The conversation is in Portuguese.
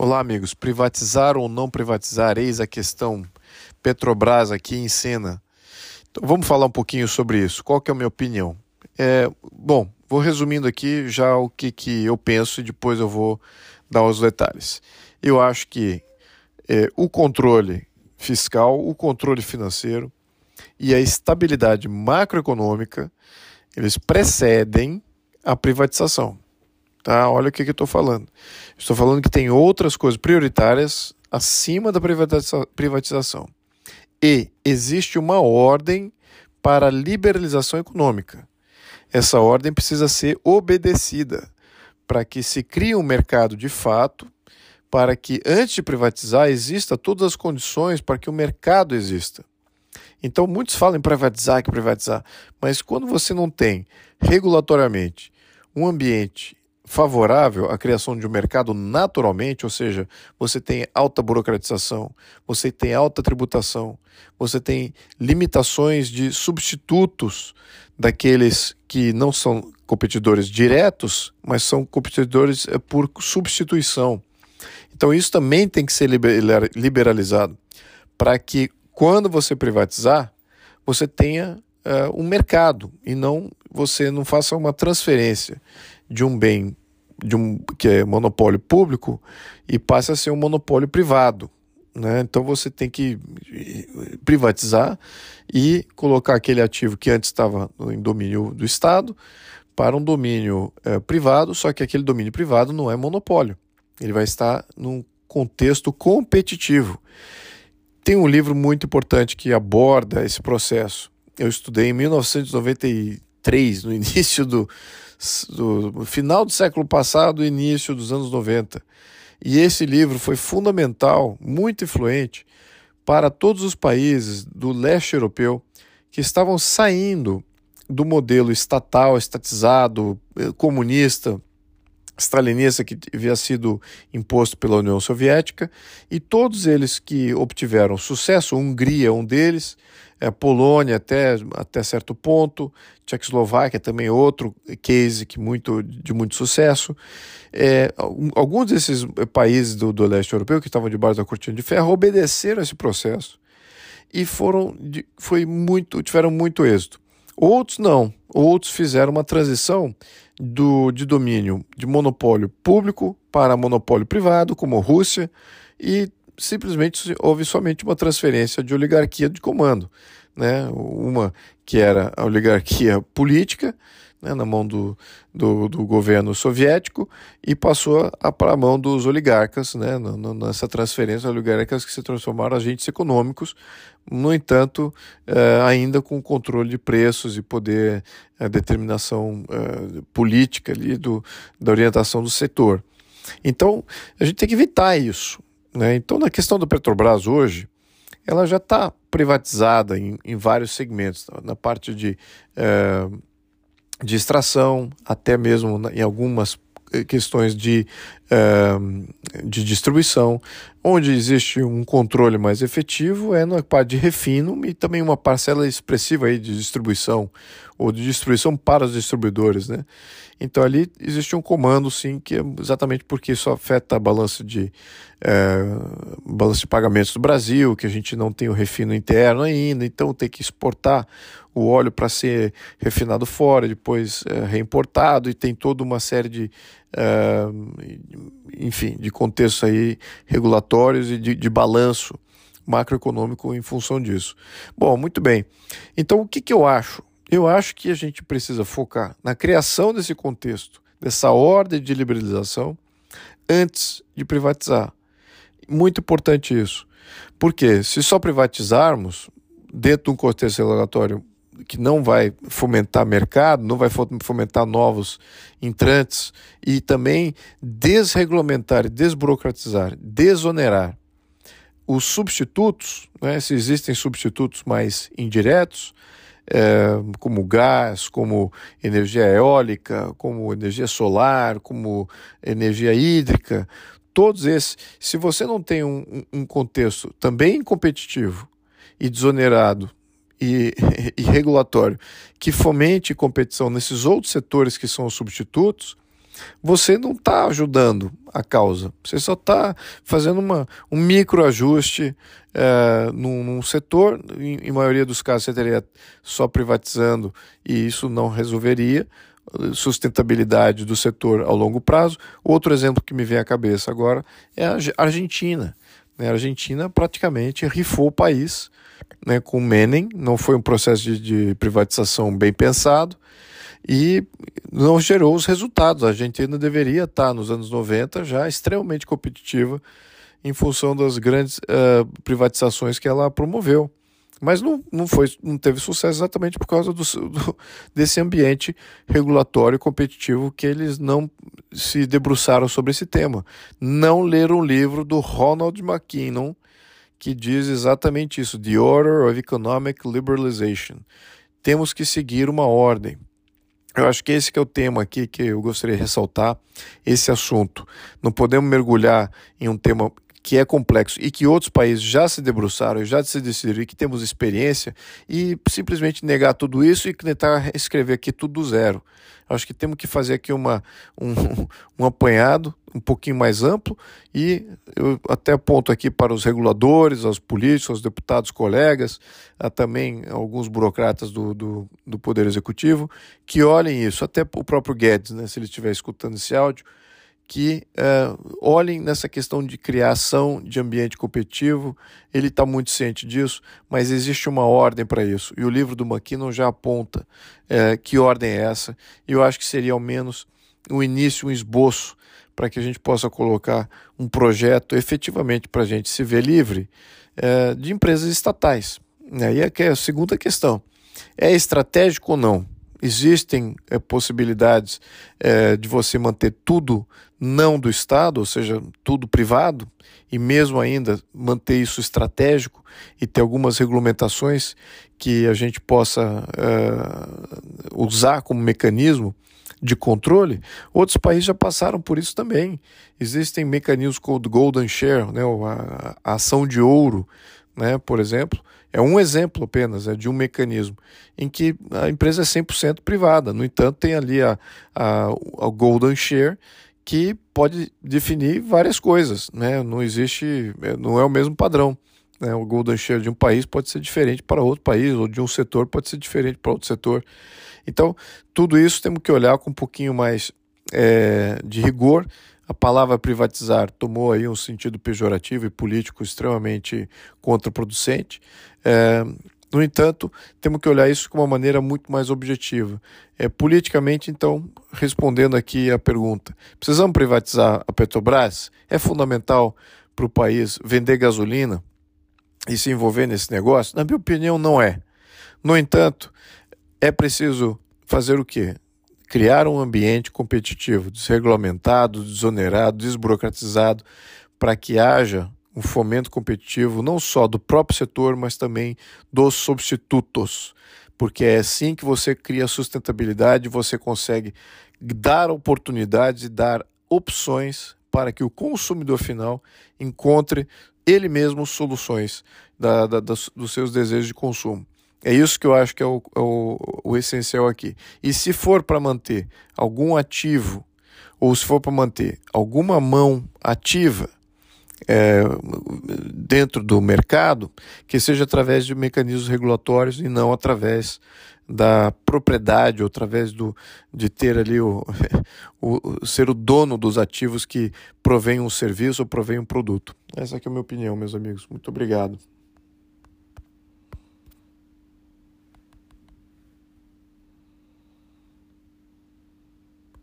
Olá, amigos. Privatizar ou não privatizar? Eis a questão. Petrobras aqui em cena. Então, vamos falar um pouquinho sobre isso. Qual que é a minha opinião? É, bom, vou resumindo aqui já o que, que eu penso e depois eu vou dar os detalhes. Eu acho que é, o controle fiscal, o controle financeiro e a estabilidade macroeconômica, eles precedem a privatização. Tá? Olha o que, que eu estou falando. Estou falando que tem outras coisas prioritárias acima da privatização. E existe uma ordem para a liberalização econômica. Essa ordem precisa ser obedecida para que se crie um mercado de fato, para que antes de privatizar exista todas as condições para que o mercado exista. Então muitos falam em privatizar, que privatizar, mas quando você não tem regulatoriamente um ambiente favorável à criação de um mercado naturalmente, ou seja, você tem alta burocratização, você tem alta tributação, você tem limitações de substitutos daqueles que não são competidores diretos, mas são competidores eh, por substituição. Então isso também tem que ser liberalizado para que quando você privatizar, você tenha uh, um mercado e não você não faça uma transferência de um bem de um que é monopólio público e passe a ser um monopólio privado. Né? Então você tem que privatizar e colocar aquele ativo que antes estava em domínio do Estado para um domínio é, privado, só que aquele domínio privado não é monopólio. Ele vai estar num contexto competitivo. Tem um livro muito importante que aborda esse processo. Eu estudei em 1993, no início do, do final do século passado início dos anos 90. E esse livro foi fundamental, muito influente para todos os países do leste europeu que estavam saindo do modelo estatal, estatizado, eh, comunista, stalinista que havia sido imposto pela União Soviética, e todos eles que obtiveram sucesso, Hungria um deles, é, Polônia até, até certo ponto, Tchecoslováquia também outro case que muito, de muito sucesso. É, alguns desses países do, do leste europeu que estavam debaixo da cortina de ferro obedeceram esse processo e foram foi muito tiveram muito êxito. Outros não, outros fizeram uma transição do, de domínio de monopólio público para monopólio privado, como Rússia, e simplesmente houve somente uma transferência de oligarquia de comando. Né? Uma que era a oligarquia política, né, na mão do, do, do, governo soviético, e passou para a mão dos oligarcas, né, nessa transferência, oligarcas que se transformaram em agentes econômicos, no entanto, eh, ainda com controle de preços e poder, a determinação eh, política ali do, da orientação do setor. Então, a gente tem que evitar isso. Né? Então, na questão do Petrobras hoje, ela já está privatizada em, em, vários segmentos, na parte de, eh, de extração, até mesmo em algumas eh, questões de, uh, de distribuição, onde existe um controle mais efetivo é na parte de refino e também uma parcela expressiva aí de distribuição ou de distribuição para os distribuidores, né? Então ali existe um comando sim que é exatamente porque isso afeta a balança de é, balança de pagamentos do Brasil, que a gente não tem o refino interno ainda, então tem que exportar o óleo para ser refinado fora, depois é, reimportado e tem toda uma série de enfim de contextos aí regulatórios e de, de balanço macroeconômico em função disso. Bom, muito bem. Então o que, que eu acho? Eu acho que a gente precisa focar na criação desse contexto, dessa ordem de liberalização, antes de privatizar. Muito importante isso. Porque se só privatizarmos, dentro de um contexto regulatório que não vai fomentar mercado, não vai fomentar novos entrantes e também desregulamentar desburocratizar, desonerar os substitutos, né, se existem substitutos mais indiretos, é, como gás, como energia eólica, como energia solar, como energia hídrica, todos esses, se você não tem um, um contexto também competitivo e desonerado e, e, regulatório que fomente competição nesses outros setores que são os substitutos, você não está ajudando a causa. Você só está fazendo uma, um microajuste é, num, num, setor. Em, em maioria dos casos, você teria só privatizando e isso não resolveria sustentabilidade do setor ao longo prazo. Outro exemplo que me vem à cabeça agora é a Argentina. Né? A Argentina praticamente rifou o país né, com Menem, não foi um processo de, de privatização bem pensado e não gerou os resultados. A Argentina deveria estar nos anos 90 já extremamente competitiva em função das grandes uh, privatizações que ela promoveu. Mas não, não, foi, não teve sucesso exatamente por causa do, do, desse ambiente regulatório competitivo que eles não se debruçaram sobre esse tema. Não leram o livro do Ronald McKinnon, que diz exatamente isso: The Order of Economic Liberalization. Temos que seguir uma ordem. Eu acho que esse que é o tema aqui que eu gostaria de ressaltar, esse assunto. Não podemos mergulhar em um tema que é complexo e que outros países já se debruçaram, já se decidiram e que temos experiência, e simplesmente negar tudo isso e tentar escrever aqui tudo do zero. Acho que temos que fazer aqui uma, um, um apanhado um pouquinho mais amplo e eu até aponto aqui para os reguladores, aos políticos, aos deputados, colegas, a também alguns burocratas do, do, do Poder Executivo, que olhem isso, até o próprio Guedes, né, se ele estiver escutando esse áudio, que uh, olhem nessa questão de criação de ambiente competitivo. Ele está muito ciente disso, mas existe uma ordem para isso. E o livro do McKinnon já aponta uh, que ordem é essa. E eu acho que seria ao menos um início, um esboço, para que a gente possa colocar um projeto efetivamente para a gente se ver livre uh, de empresas estatais. E aí é a segunda questão. É estratégico ou não? existem é, possibilidades é, de você manter tudo não do Estado, ou seja, tudo privado, e mesmo ainda manter isso estratégico e ter algumas regulamentações que a gente possa é, usar como mecanismo de controle, outros países já passaram por isso também. Existem mecanismos como o Golden Share, né, a, a ação de ouro, né, por exemplo, é um exemplo apenas é de um mecanismo em que a empresa é 100% privada. No entanto, tem ali a, a, a Golden Share, que pode definir várias coisas. Né? Não existe, é, não é o mesmo padrão. Né? O Golden Share de um país pode ser diferente para outro país, ou de um setor pode ser diferente para outro setor. Então, tudo isso temos que olhar com um pouquinho mais é, de rigor a palavra privatizar tomou aí um sentido pejorativo e político extremamente contraproducente. É, no entanto, temos que olhar isso de uma maneira muito mais objetiva. É, politicamente, então, respondendo aqui a pergunta: precisamos privatizar a Petrobras? É fundamental para o país vender gasolina e se envolver nesse negócio? Na minha opinião, não é. No entanto, é preciso fazer o quê? criar um ambiente competitivo, desregulamentado, desonerado, desburocratizado, para que haja um fomento competitivo não só do próprio setor, mas também dos substitutos, porque é assim que você cria sustentabilidade, você consegue dar oportunidades e dar opções para que o consumidor final encontre ele mesmo soluções da, da, das, dos seus desejos de consumo. É isso que eu acho que é o, é o, o essencial aqui. E se for para manter algum ativo, ou se for para manter alguma mão ativa é, dentro do mercado, que seja através de mecanismos regulatórios e não através da propriedade, ou através do, de ter ali o, o, ser o dono dos ativos que provém um serviço ou provém um produto. Essa é a minha opinião, meus amigos. Muito obrigado.